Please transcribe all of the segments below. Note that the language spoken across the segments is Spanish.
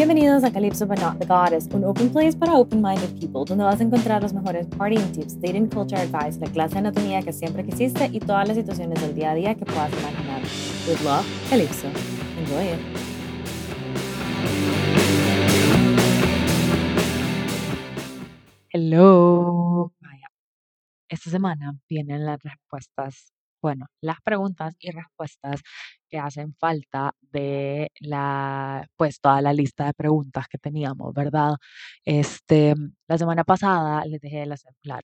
Bienvenidos a Calypso But Not the Goddess, un open place para open-minded people, donde vas a encontrar los mejores partying tips, dating culture advice, la clase de anatomía que siempre quisiste y todas las situaciones del día a día que puedas imaginar. With love, Calypso. Enjoy it. Hello. Esta semana vienen las respuestas, bueno, las preguntas y respuestas que hacen falta de la, pues toda la lista de preguntas que teníamos, ¿verdad? Este, la semana pasada les dejé las, la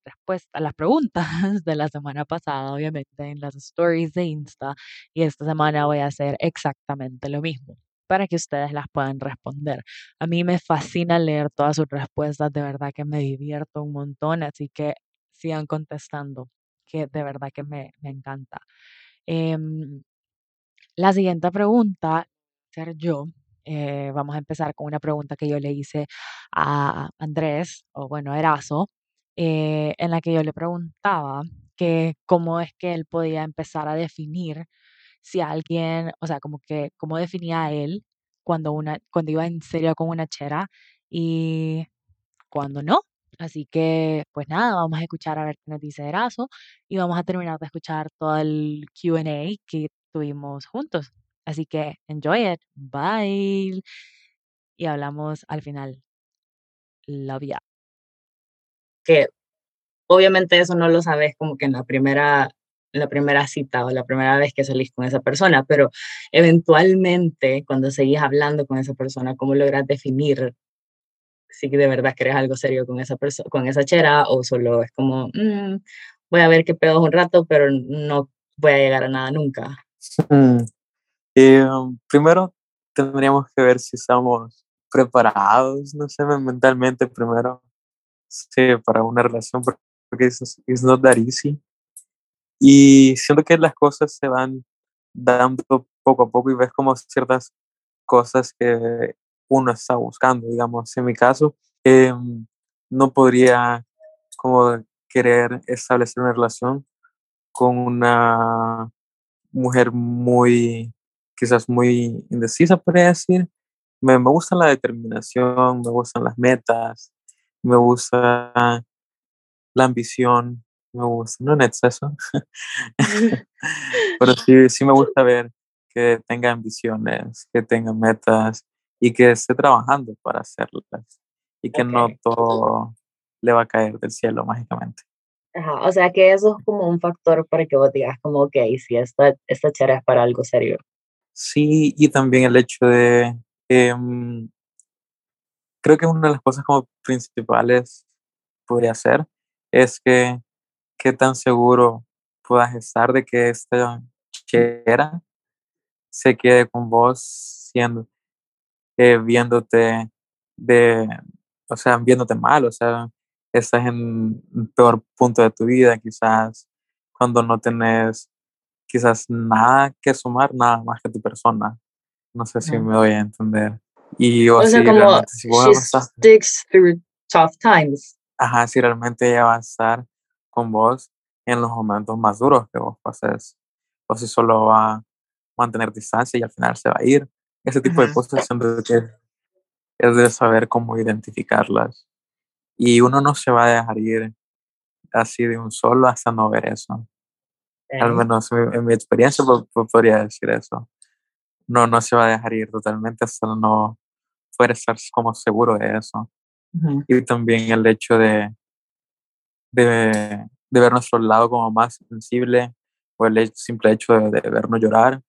las preguntas de la semana pasada, obviamente, en las stories de Insta, y esta semana voy a hacer exactamente lo mismo para que ustedes las puedan responder. A mí me fascina leer todas sus respuestas, de verdad que me divierto un montón, así que sigan contestando, que de verdad que me, me encanta. Em, la siguiente pregunta, ser yo, eh, vamos a empezar con una pregunta que yo le hice a Andrés, o bueno, Erazo, eh, en la que yo le preguntaba que cómo es que él podía empezar a definir si alguien, o sea, como que cómo definía él cuando una, cuando iba en serio con una chera y cuando no. Así que, pues nada, vamos a escuchar a ver qué nos dice Erazo y vamos a terminar de escuchar todo el QA que tuvimos juntos. Así que, enjoy it. Bye. Y hablamos al final. Love ya. que obviamente eso no lo sabes como que en la primera la primera cita o la primera vez que salís con esa persona, pero eventualmente cuando seguís hablando con esa persona, ¿cómo logras definir si de verdad querés algo serio con esa persona, con esa chera o solo es como, "Mm, voy a ver qué pedos un rato, pero no voy a llegar a nada nunca? Mm, eh, primero tendríamos que ver si estamos preparados, no sé, mentalmente primero, sí, para una relación, porque es not that easy. Y siento que las cosas se van dando poco a poco y ves como ciertas cosas que uno está buscando, digamos, en mi caso, em, no podría como querer establecer una relación con una mujer muy, quizás muy indecisa, podría decir. Me, me gusta la determinación, me gustan las metas, me gusta la ambición, me gusta, no en exceso, pero sí, sí me gusta ver que tenga ambiciones, que tenga metas y que esté trabajando para hacerlas y que no Ok. todo le va a caer del cielo mágicamente. Ajá, o sea que eso es como un factor para que vos digas como, ok, si esta, esta chera es para algo serio. Sí, y también el hecho de, em, creo que una de las cosas como principales podría ser es que qué tan seguro puedas estar de que esta chera se quede con vos siendo, eh, viéndote de, o sea, viéndote mal, o sea, estás en peor punto de tu vida, quizás cuando no tenés quizás nada que sumar, nada más que tu persona. No sé si me doy a entender. Y o O sea, si como si she sticks through tough times. ajá, si realmente ella va a estar con vos en los momentos más duros que vos pases, o si solo va a mantener distancia y al final se va a ir. Ese tipo de cosas siento que es de saber cómo identificarlas. Y uno no se va a dejar ir así de un solo hasta no ver eso. Al menos en, mi experiencia po- po- podría decir eso. No, no se va a dejar ir totalmente hasta no poder estar como seguro de eso. Y también el hecho de, de, de ver nuestro lado como más sensible o el simple hecho de, de vernos llorar.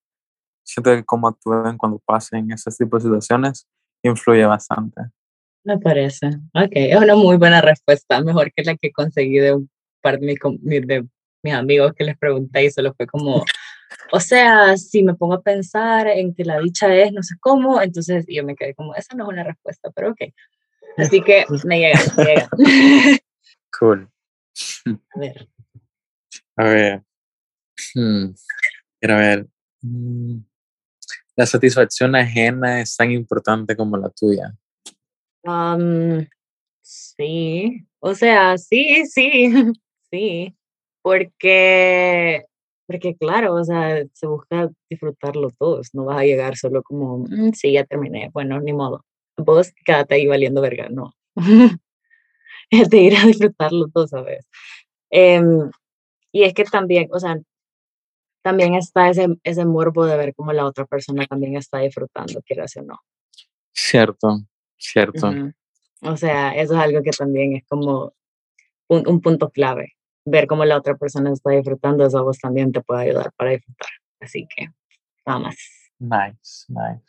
Siento que cómo actúen cuando pasen esos tipos de situaciones influye bastante. Me parece. Ok, es una muy buena respuesta, mejor que la que conseguí de un par de mi- de mis amigos que les pregunté y solo fue como, o sea, si me pongo a pensar en que la dicha es no sé cómo, entonces yo me quedé como, esa no es una respuesta, pero ok. Así que me llega, me llega. Cool. A ver, A ver. Hmm. A ver. Mm, La satisfacción ajena es tan importante como la tuya. um, sí, o sea, sí, sí, sí, porque, porque claro, o sea, se busca disfrutarlo todos, no vas a llegar solo como, "Mm, sí, ya terminé, bueno, ni modo. vos quédate ahí valiendo verga, no. es de ir a disfrutarlo todo, ¿sabes? Em, y es que también, o sea, también está ese, ese morbo de ver cómo la otra persona también está disfrutando, quiera o no. Cierto, cierto. O sea, eso es algo que también es como un, un, punto clave. Ver cómo la otra persona está disfrutando, eso a vos también te puede ayudar para disfrutar. Así que, nada más. Nice, nice.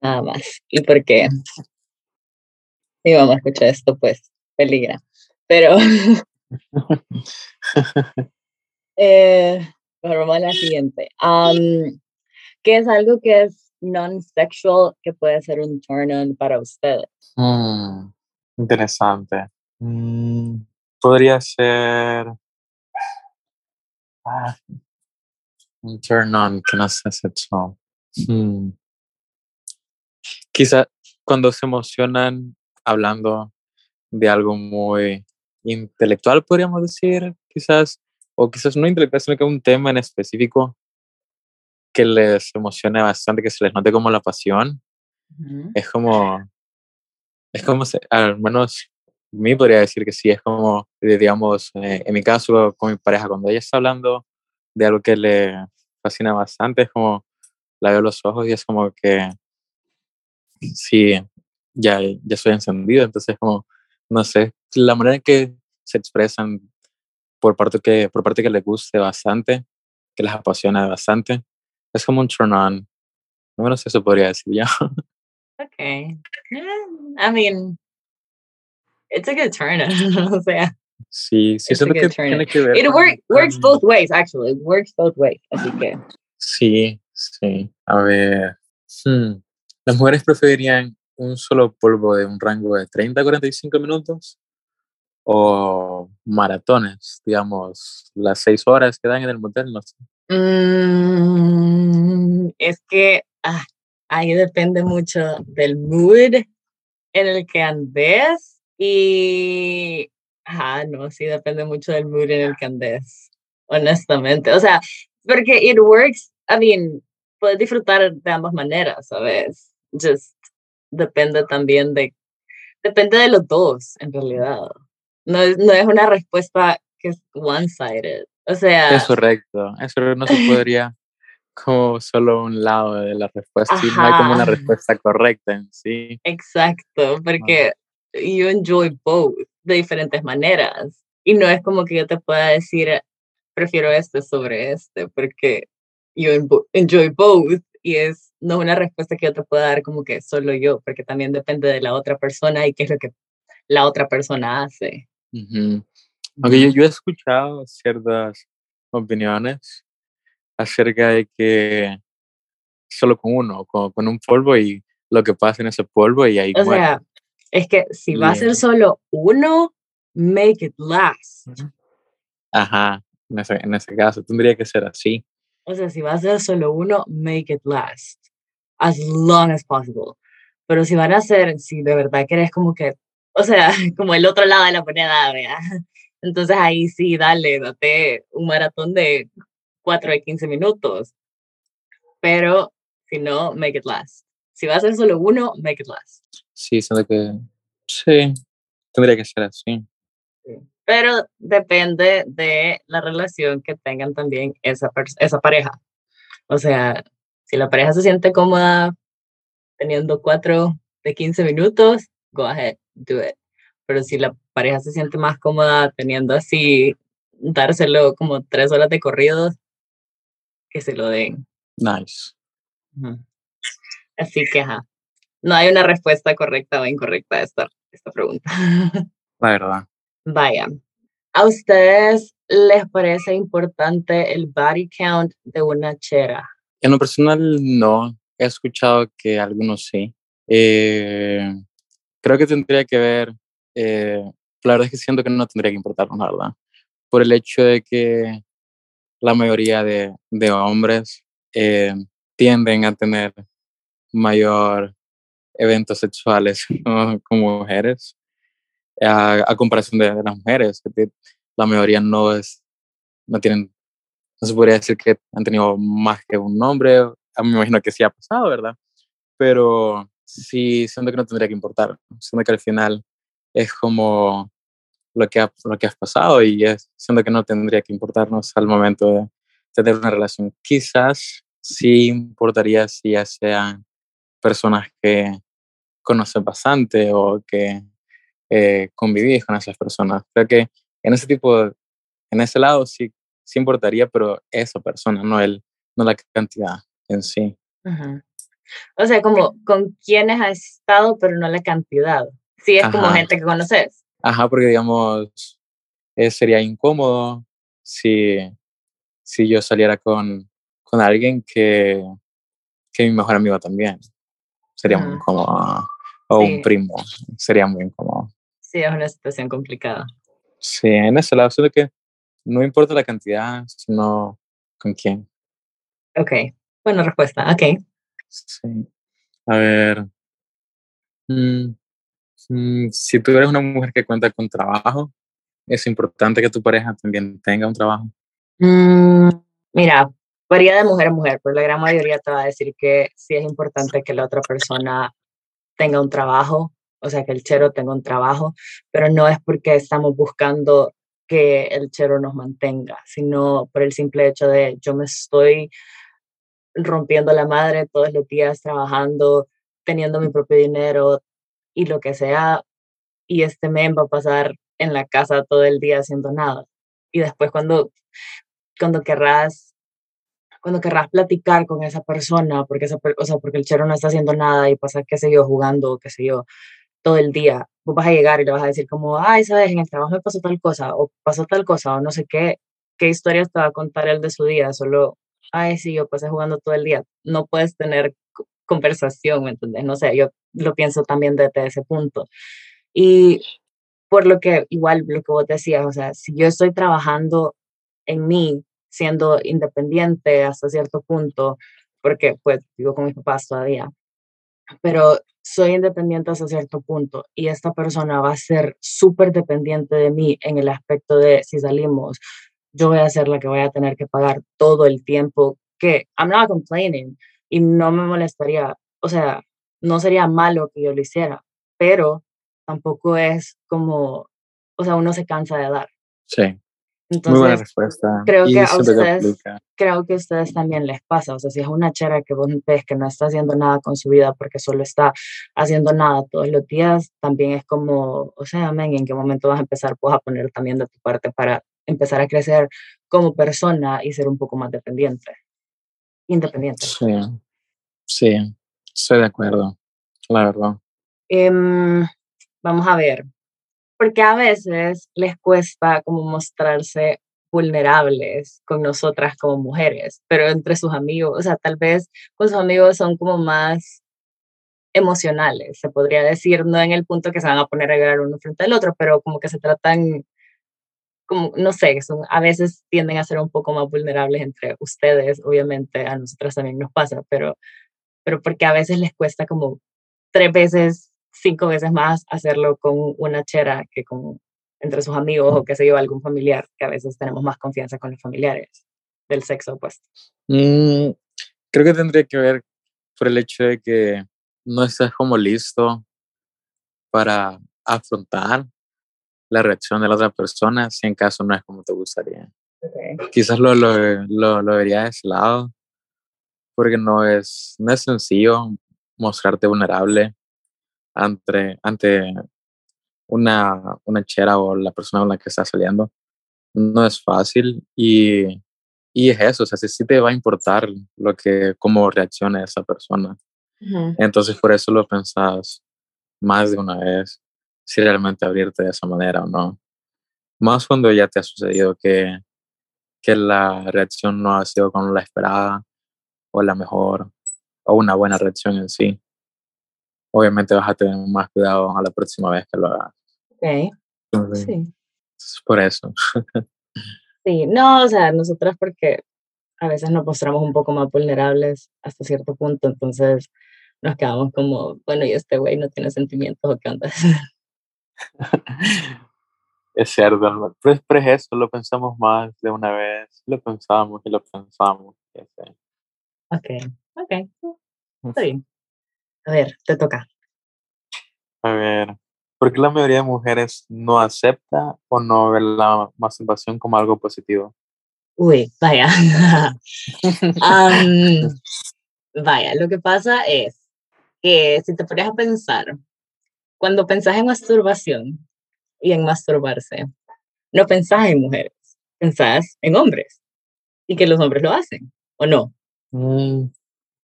Nada más. ¿Y por qué? Y vamos a escuchar esto, pues, peligra. Pero, eh, vamos a la siguiente. Um, ¿Qué es algo que es non-sexual que puede ser un turn-on para ustedes? Mm, interesante. Mm, podría ser ah, un turn-on que no sea sexual. Mm. Quizá cuando se emocionan hablando de algo muy intelectual, podríamos decir, quizás, o quizás no intelectual, sino que un tema en específico que les emocione bastante, que se les note como la pasión. Es como, es como, al menos a mí podría decir que sí, es como, digamos, eh, en mi caso con mi pareja, cuando ella está hablando de algo que le fascina bastante, es como, la veo los ojos y es como que, sí, ya, ya estoy encendido, entonces como, no sé, la manera en que se expresan por parte que, por parte que les guste bastante, que les apasiona bastante, es como un turn on. No menos eso podría decir ya. Okay. I mean, it's a good turn o sea. Sí, sí, eso que tiene que ver. It work, works both ways, actually. It works both ways. Así que. Sí, sí. A ver. Hmm. Las mujeres preferirían un solo polvo de un rango de 30 a 45 minutos o maratones, digamos, las seis horas que dan en el motel, no sé. Mm, es que ah, ahí depende mucho del mood en el que andes y, ah, no, sí depende mucho del mood en el que andes, honestamente. O sea, porque it works, I mean, puedes disfrutar de ambas maneras, ¿sabes? Just depende también de, depende de los dos, en realidad. No es, no es una respuesta que es one-sided. O sea... Es correcto. Eso no se podría como solo un lado de la respuesta. no hay como una respuesta correcta en sí. Exacto, porque you enjoy both de diferentes maneras. Y no es como que yo te pueda decir, prefiero este sobre este, porque you enjoy both y es no es una respuesta que yo te pueda dar como que solo yo, porque también depende de la otra persona y qué es lo que la otra persona hace. Aunque yo, he escuchado ciertas opiniones acerca de que solo con uno, con, con un polvo y lo que pasa en ese polvo y ahí O sea, es que si va a ser solo uno, make it last. Ajá, en ese, en ese caso tendría que ser así. O sea, si va a ser solo uno, make it last. As long as possible. Pero si van a ser, si de verdad querés como que, o sea, como el otro lado de la moneda, ¿verdad? Entonces ahí sí, dale, date un maratón de 4 de 15 minutos. Pero si no, make it last. Si va a ser solo uno, make it last. Sí, siento que sí, tendría que ser así. Pero depende de la relación que tengan también esa, esa pareja. O sea, si la pareja se siente cómoda teniendo 4 de 15 minutos, go ahead, do it pero si la pareja se siente más cómoda teniendo así, dárselo como tres horas de corridos, que se lo den. Nice. Así que, ajá, no hay una respuesta correcta o incorrecta a esta, esta pregunta. La verdad. Vaya, ¿a ustedes les parece importante el body count de una chera? En lo personal, no. He escuchado que algunos sí. Eh, creo que tendría que ver eh, la verdad es que siento que no tendría que importarnos, la verdad, por el hecho de que la mayoría de, de hombres eh, tienden a tener mayor eventos sexuales con mujeres a, comparación de, las mujeres, que la mayoría no es, no tienen, no se podría decir que han tenido más que un hombre, a me imagino que sí ha pasado, ¿verdad? Pero sí siento que no tendría que importar. Siento que al final es como lo que, ha, lo que has pasado y es, siento que no tendría que importarnos al momento de tener una relación. Quizás sí importaría si ya sean personas que conoces bastante o que eh, convivís con esas personas. Creo que en ese tipo, en ese lado sí, sí importaría, pero esa persona, no, el, no la cantidad en sí. O sea, como con quienes has estado, pero no la cantidad. Sí, es como gente que conoces. Ajá, porque digamos, eh, sería incómodo si, si yo saliera con, con alguien que, que mi mejor amigo también. Sería muy incómodo. O un primo. Sería muy incómodo. Sí, es una situación complicada. Sí, en ese lado, solo que no importa la cantidad, sino con quién. Ok, buena respuesta. Ok. Sí. A ver. Mm, mm, si tú eres una mujer que cuenta con trabajo, ¿es importante que tu pareja también tenga un trabajo? Mm, mira, varía de mujer a mujer, pero la gran mayoría te va a decir que sí es importante que la otra persona tenga un trabajo, o sea, que el chero tenga un trabajo, pero no es porque estamos buscando que el chero nos mantenga, sino por el simple hecho de yo me estoy rompiendo la madre todos los días trabajando, teniendo mi propio dinero y lo que sea, y este men va a pasar en la casa todo el día haciendo nada. Y después cuando, cuando querrás cuando querrás platicar con esa persona, porque, esa, o sea, porque el chero no está haciendo nada y pasa, qué sé yo, jugando, qué sé yo, todo el día, vos vas a llegar y le vas a decir como, ay, sabes, en el trabajo me pasó tal cosa, o pasó tal cosa, o no sé qué, qué historias te va a contar él de su día, solo ay, sí, yo pasé jugando todo el día, no puedes tener conversación, ¿me entiendes? No sé, yo lo pienso también desde ese punto. Y por lo que, igual lo que vos decías, o sea, si yo estoy trabajando en mí, siendo independiente hasta cierto punto, porque pues vivo con mis papás todavía, pero soy independiente hasta cierto punto y esta persona va a ser súper dependiente de mí en el aspecto de si salimos, yo voy a ser la que voy a tener que pagar todo el tiempo que I'm not complaining y no me molestaría, o sea, no sería malo que yo lo hiciera, pero tampoco es como, o sea, uno se cansa de dar. Sí. Entonces, Muy buena respuesta. Creo que a ustedes, creo que a ustedes también les pasa. O sea, si es una chera que vos ves que no está haciendo nada con su vida porque solo está haciendo nada todos los días, también es como, o sea, amén, ¿en qué momento vas a empezar pues, a poner también de tu parte para empezar a crecer como persona y ser un poco más dependiente, independiente. Sí, sí, estoy de acuerdo, la verdad. Em, vamos a ver, porque a veces les cuesta como mostrarse vulnerables con nosotras como mujeres, pero entre sus amigos, o sea, tal vez con sus amigos son como más emocionales, se podría decir, no en el punto que se van a poner a llorar uno frente al otro, pero como que se tratan como, no sé, son, a veces tienden a ser un poco más vulnerables entre ustedes, obviamente a nosotras también nos pasa, pero, pero porque a veces les cuesta como tres veces, cinco veces más hacerlo con una chera que con entre sus amigos o qué sé yo, algún familiar, que a veces tenemos más confianza con los familiares del sexo opuesto. Mm, creo que tendría que ver por el hecho de que no estás como listo para afrontar la reacción de la otra persona si en caso no es como te gustaría. Quizás lo, lo, lo, lo, vería de ese lado, porque no es, no es sencillo mostrarte vulnerable ante, ante una, una chera o la persona con la que estás saliendo. No es fácil y, y es eso, o sea, si te va a importar lo que, cómo reaccione esa persona. Entonces por eso lo pensás más de una vez si realmente abrirte de esa manera o no. Más cuando ya te ha sucedido que, que la reacción no ha sido como la esperada o la mejor o una buena reacción en sí. Obviamente vas a tener más cuidado a la próxima vez que lo hagas. Ok. sí. por eso. sí, no, o sea, nosotras porque a veces nos mostramos un poco más vulnerables hasta cierto punto, entonces nos quedamos como, bueno, y este güey no tiene sentimientos o qué onda. es cierto, pero, pero, es eso, lo pensamos más de una vez, lo pensamos y lo pensamos. Ok, ok, está bien. A ver, te toca. A ver, ¿por qué la mayoría de mujeres no acepta o no ve la masturbación como algo positivo? Uy, vaya. Am, vaya, lo que pasa es que si te pones a pensar, cuando pensás en masturbación y en masturbarse, no pensás en mujeres, pensás en hombres y que los hombres lo hacen, ¿o no? Mm,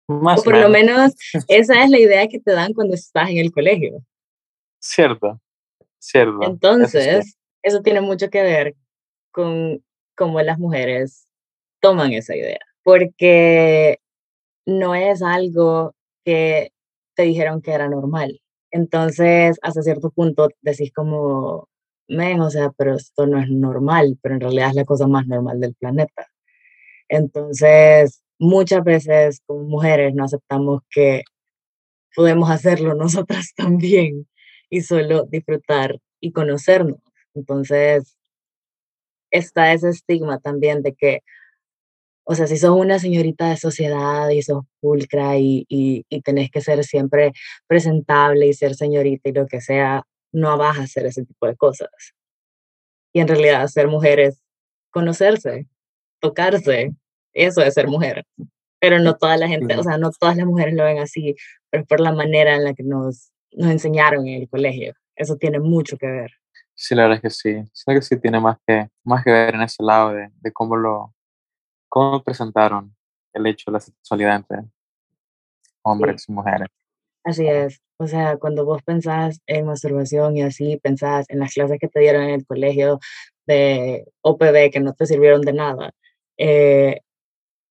más O por lo menos esa es la idea que te dan cuando estás en el colegio. Cierto, cierto. eso. Entonces, eso tiene mucho que ver con cómo las mujeres toman esa idea, porque no es algo que te dijeron que era normal. Entonces, hasta cierto punto decís como, men, o sea, pero esto no es normal, pero en realidad es la cosa más normal del planeta. Entonces, muchas veces como mujeres no aceptamos que podemos hacerlo nosotras también y solo disfrutar y conocernos. Entonces, está ese estigma también de que, o sea, si sos una señorita de sociedad y sos pulcra y, y, y tenés que ser siempre presentable y ser señorita y lo que sea, no vas a hacer ese tipo de cosas. Y en realidad ser mujer es conocerse, tocarse, eso es ser mujer. Pero no toda la gente, o sea, no todas las mujeres lo ven así, pero es por la manera en la que nos, nos enseñaron en el colegio. Eso tiene mucho que ver. Sí, la verdad es que sí. Siento que sí tiene más que, más que ver en ese lado de, de cómo lo cómo presentaron el hecho de la sexualidad entre Sí, hombres y mujeres. así es. O sea, cuando vos pensás en masturbación y así, pensás en las clases que te dieron en el colegio de OPB que no te sirvieron de nada, eh,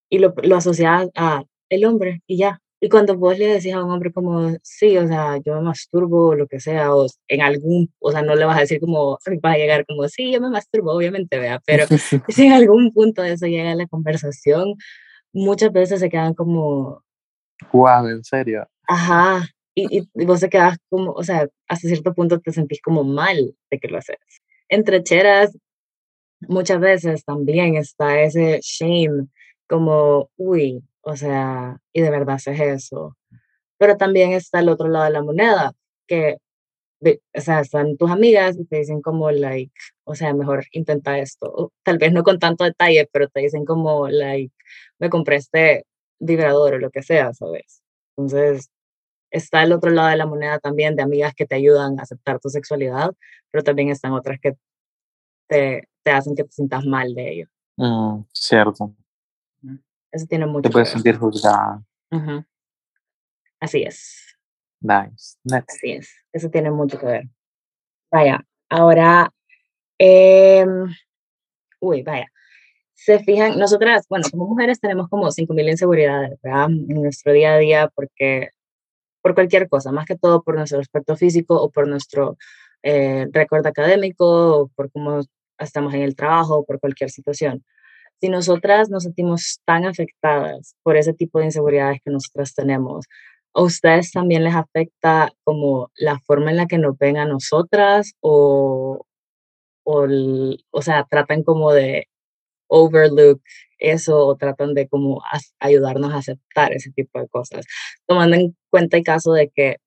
y lo, lo asocias a el hombre y ya. Y cuando vos le decís a un hombre como, sí, o sea, yo me masturbo o lo que sea, o en algún, o sea, no le vas a decir como, vas a llegar como, sí, yo me masturbo, obviamente, vea, pero si en algún punto de eso llega la conversación, muchas veces se quedan como, Guau, en serio. ajá, y, y, y vos te quedas como, o sea, hasta cierto punto te sentís como mal de que lo haces. Entre cheras, muchas veces también está ese shame, como, uy, o sea, y de verdad haces eso. Pero también está el otro lado de la moneda, que, o sea, están tus amigas y te dicen como, like, o sea, mejor intenta esto. Tal vez no con tanto detalle, pero te dicen como, like, me compré este vibrador o lo que sea, ¿sabes? Entonces, está el otro lado de la moneda también de amigas que te ayudan a aceptar tu sexualidad, pero también están otras que te, te hacen que te sientas mal de ello. Mm, cierto. Eso tiene Te mucho que puedes ver. sentir juzgada. Ujú. Así es, Nice. Next. así es. Eso tiene mucho que ver. Vaya, ahora, em, uy, vaya. Se fijan, nosotras, bueno, como mujeres tenemos como 5.000 inseguridades, ¿verdad? En nuestro día a día, porque por cualquier cosa, más que todo por nuestro aspecto físico o por nuestro eh, récord académico o por cómo estamos en el trabajo o por cualquier situación. Si nosotras nos sentimos tan afectadas por ese tipo de inseguridades que nosotras tenemos, ¿a ustedes también les afecta como la forma en la que nos ven a nosotras o, o, el- o sea, tratan como de overlook eso o tratan de como ayudarnos a aceptar ese tipo de cosas, tomando en cuenta el caso de que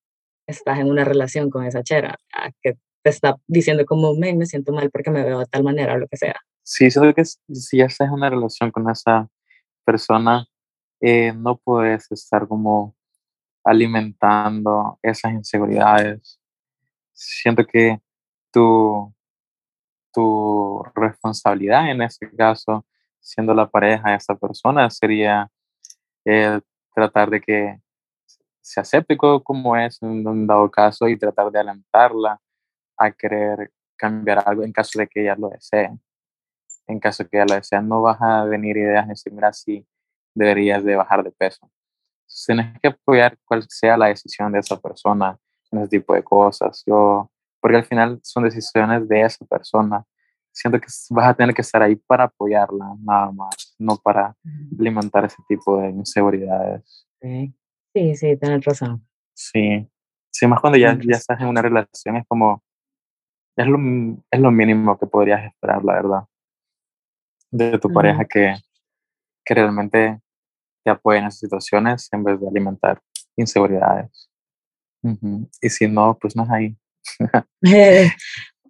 estás en una relación con esa chera, que te está diciendo como, "Men, me siento mal porque me veo de tal manera o lo que sea. Sí, siento que si ya estás en una relación con esa persona, eh, no puedes estar como alimentando esas inseguridades. Siento que tu, tu responsabilidad en ese caso, siendo la pareja de esa persona, sería tratar de que se acepte co- como es en un dado caso y tratar de alentarla a querer cambiar algo en caso de que ella lo desee. En caso que ella lo desee, no vas a venir ideas de decir, mira, sí, deberías de bajar de peso. Tienes que apoyar cual sea la decisión de esa persona en ese tipo de cosas. Yo, porque al final son decisiones de esa persona. Siento que vas a tener que estar ahí para apoyarla, nada más, no para alimentar ese tipo de inseguridades. Ok. Sí, sí, tienes razón. Sí, sí, más cuando ya, ya estás en una relación, es como, es lo, es lo mínimo que podrías esperar, la verdad, de tu pareja que, que realmente te apoye en esas situaciones en vez de alimentar inseguridades. Y si no, pues no es ahí.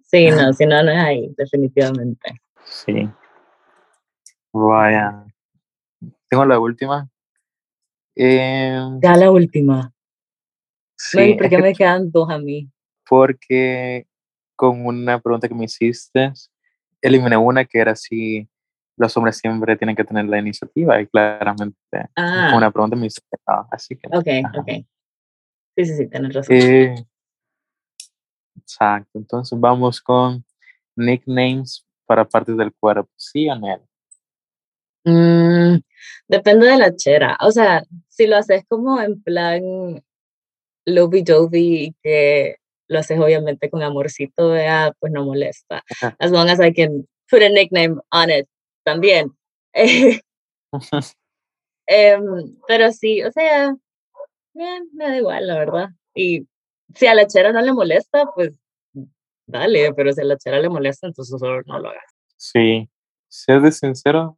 sí, no, si no, no es ahí, definitivamente. Sí. Vaya. Tengo la última. Eh, Ya la última. sí, ¿y por qué que me quedan dos a mí? porque con una pregunta que me hiciste, eliminé una que era si los hombres siempre tienen que tener la iniciativa y claramente Ah, una pregunta me no, así que ok, ajá. ok. Sí, sí, sí, tienes razón. Eh, exacto, entonces vamos con nicknames para partes del cuerpo, ¿sí o no? Mm, depende de la chera. O sea, si lo haces como en plan lovey dovey que lo haces obviamente con amorcito, vea, pues no molesta. As long as I can put a nickname on it también. Em, pero sí, o sea, eh, me da igual, la verdad. Y si a la chera no le molesta, pues dale, pero si a la chera le molesta, entonces solo no lo hagas. Sí, ser de sincero,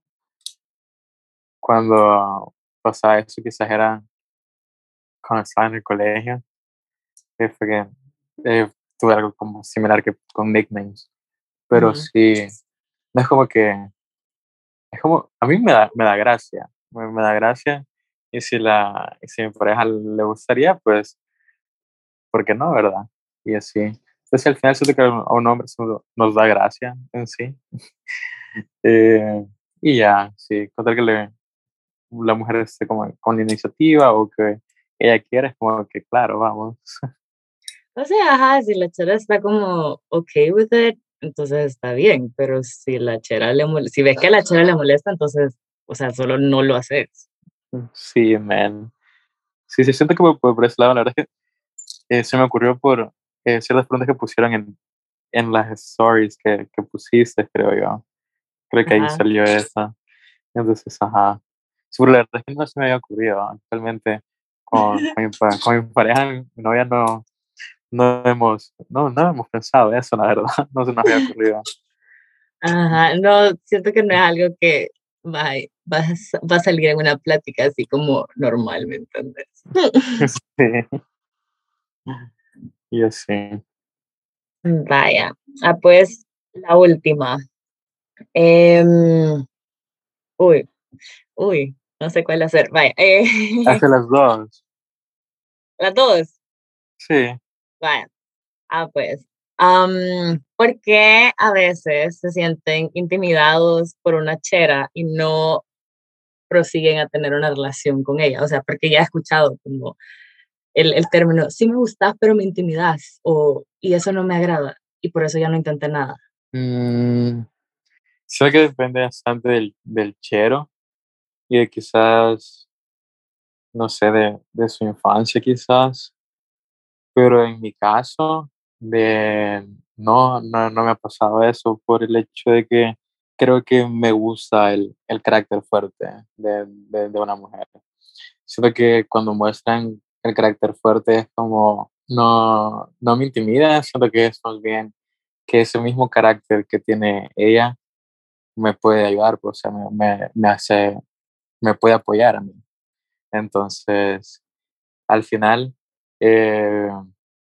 cuando pasaba eso, quizás era cuando estaba en el colegio, que fue que eh, tuve algo como similar que con nicknames, pero Ujú. sí, no es como que, es como, a mí me da, me da gracia, me, me da gracia, y si la, y si mi pareja le gustaría, pues, ¿por qué no, verdad? Y así. Entonces al final siento que a un hombre nos da gracia en sí. Eh, y ya, sí, contar que le, la mujer esté como con la iniciativa o que ella quiera, es como que claro, vamos. O sea, ajá, si la chera está como okay with it, entonces está bien, pero si la chera le molesta, si ves que la chera le molesta, entonces, o sea, solo no lo haces. Sí, man. Sí, sí, siento que por, por ese lado, la verdad es que eh, se me ocurrió por eh, ciertas preguntas que pusieron en, en las stories que, que pusiste, creo yo. Creo que ahí Ajá. salió esa. Entonces, ajá. Pero la verdad es que no se me había ocurrido. Actualmente, con, con, mi, con mi pareja, mi novia, no, no hemos, no, no hemos pensado eso, la verdad. No se nos había ocurrido. Ajá, no, siento que no es algo que va, a- va, va a salir en una plática así como normal, ¿me entiendes? Sí. Y así. Vaya, ah, pues la última. Em, uy, uy, no sé cuál hacer. Vaya, eh, Hace las dos. las dos. Sí. Vaya. Ah, pues. am, ¿por qué a veces se sienten intimidados por una chera y no prosiguen a tener una relación con ella? O sea, porque ya he escuchado como el, el término, sí me gustas, pero me intimidas, o y eso no me agrada, y por eso ya no intenté nada. Mm, sé que depende bastante del, del chero y de quizás, no sé, de, de su infancia quizás, pero en mi caso, de, no, no, no me ha pasado eso por el hecho de que creo que me gusta el, el carácter fuerte de, de, de una mujer. Siento que cuando muestran el carácter fuerte es como, no, no me intimida, siento que es más bien que ese mismo carácter que tiene ella me puede ayudar, pues, o sea, me, me, me hace, me puede apoyar a mí. Entonces, al final, eh,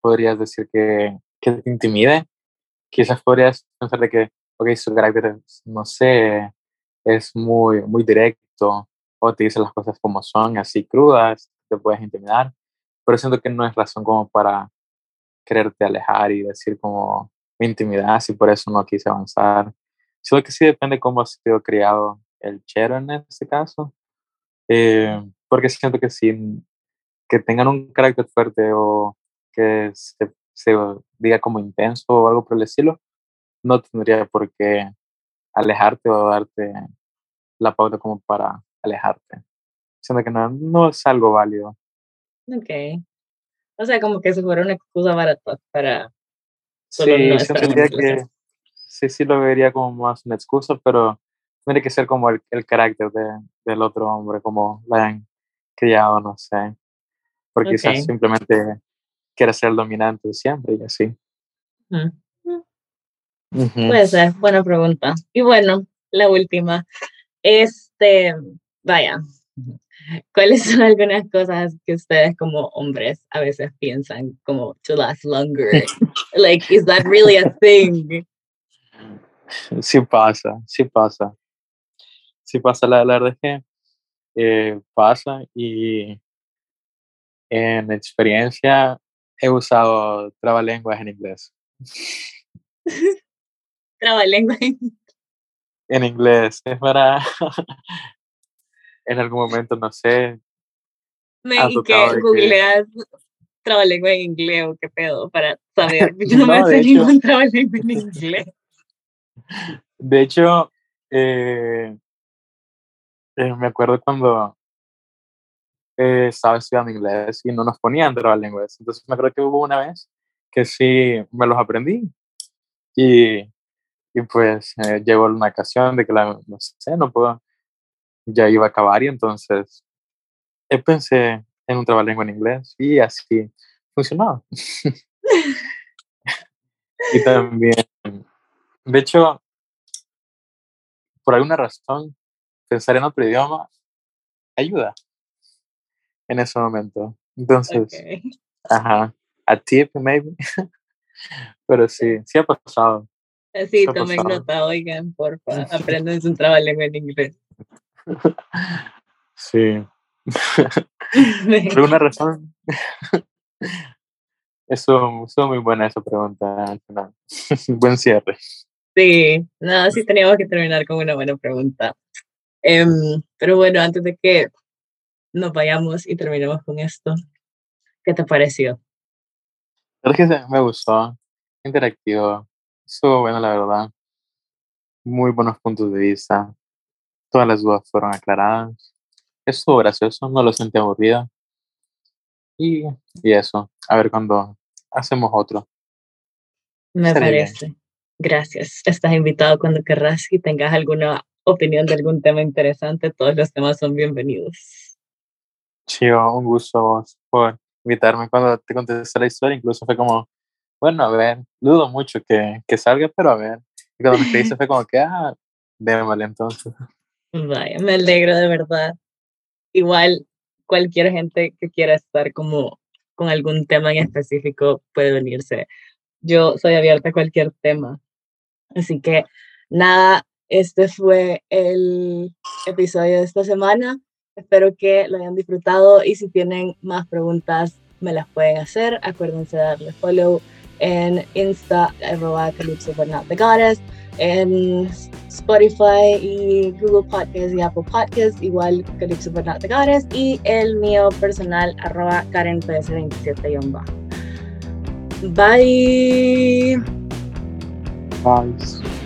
podrías decir que, que te intimide. Quizás podrías pensar de que, ok, su carácter, no sé, es muy, muy directo, o te dice las cosas como son, así crudas, te puedes intimidar, pero siento que no es razón como para quererte alejar y decir como me intimidas y por eso no quise avanzar. Solo que sí depende cómo ha sido criado el chero en este caso, eh, porque siento que sí, que tengan un carácter fuerte o que se, se diga como intenso o algo por el estilo, no tendría por qué alejarte o darte la pauta como para alejarte. Siento que no, no es algo válido. Ok. O sea, como que si fuera una excusa barata para solo Sí, que sí, sí lo vería como más una excusa, pero tendría que ser como el, el carácter de, del otro hombre, como lo hayan criado, no sé. Porque quizás Ok. simplemente quiere ser dominante siempre y así. Ujú. Ujú. Puede ser, buena pregunta. Y bueno, la última. Este, vaya, ¿Cuáles son algunas cosas que ustedes como hombres a veces piensan como to last longer? like, is that really a thing? Sí pasa, sí pasa. Sí pasa, la, la verdad es que eh, pasa y en experiencia he usado trabalenguas en inglés. Trabalenguas en inglés. Es para en algún momento, no sé. Me, y que googleas trabalengua en inglés o qué pedo para saber. Yo no, me sé ningún trabalengua en inglés. De hecho, eh, eh, me acuerdo cuando eh, estaba estudiando inglés y no nos ponían trabalenguas. Entonces me acuerdo que hubo una vez que sí me los aprendí. Y, y pues llegó una ocasión de que la, no sé, no puedo, ya iba a acabar y entonces pensé en un trabalengua en inglés y así funcionaba. y también, de hecho, por alguna razón, pensar en otro idioma ayuda en ese momento. Entonces, ajá, a tip maybe. Pero sí, sí ha pasado. Sí, tomen nota, oigan, porfa, aprendan un trabalengua en inglés. Sí. Por alguna razón. Eso, eso muy buena esa pregunta. Buen cierre. Sí, nada, sí teníamos que terminar con una buena pregunta. Em, pero bueno, antes de que nos vayamos y terminemos con esto, ¿qué te pareció? Me gustó, interactivo, estuvo bueno la verdad, muy buenos puntos de vista, Todas las dudas fueron aclaradas. Estuvo gracioso, no lo sentí aburrido. Y, y eso, a ver cuando hacemos otro. Me parece. Gracias. Estás invitado cuando querrás y tengas alguna opinión de algún tema interesante. Todos los temas son bienvenidos. Chido, un gusto por invitarme cuando te contesté la historia. Incluso fue como, bueno, a ver, dudo mucho que, que salga, pero a ver. Y cuando me escribiste fue como que, ah, démosle entonces. Vaya, me alegro de verdad. Igual cualquier gente que quiera estar como con algún tema en específico puede unirse. Yo soy abierta a cualquier tema. Así que nada, este fue el episodio de esta semana. Espero que lo hayan disfrutado y si tienen más preguntas me las pueden hacer. Acuérdense de darle follow en Insta, arroba Calypso but not the goddess en Spotify y Google Podcast y Apple Podcast, igual Calypso But Not The Goddess, y el mío personal, arroba Karen 27 Bye. Bye.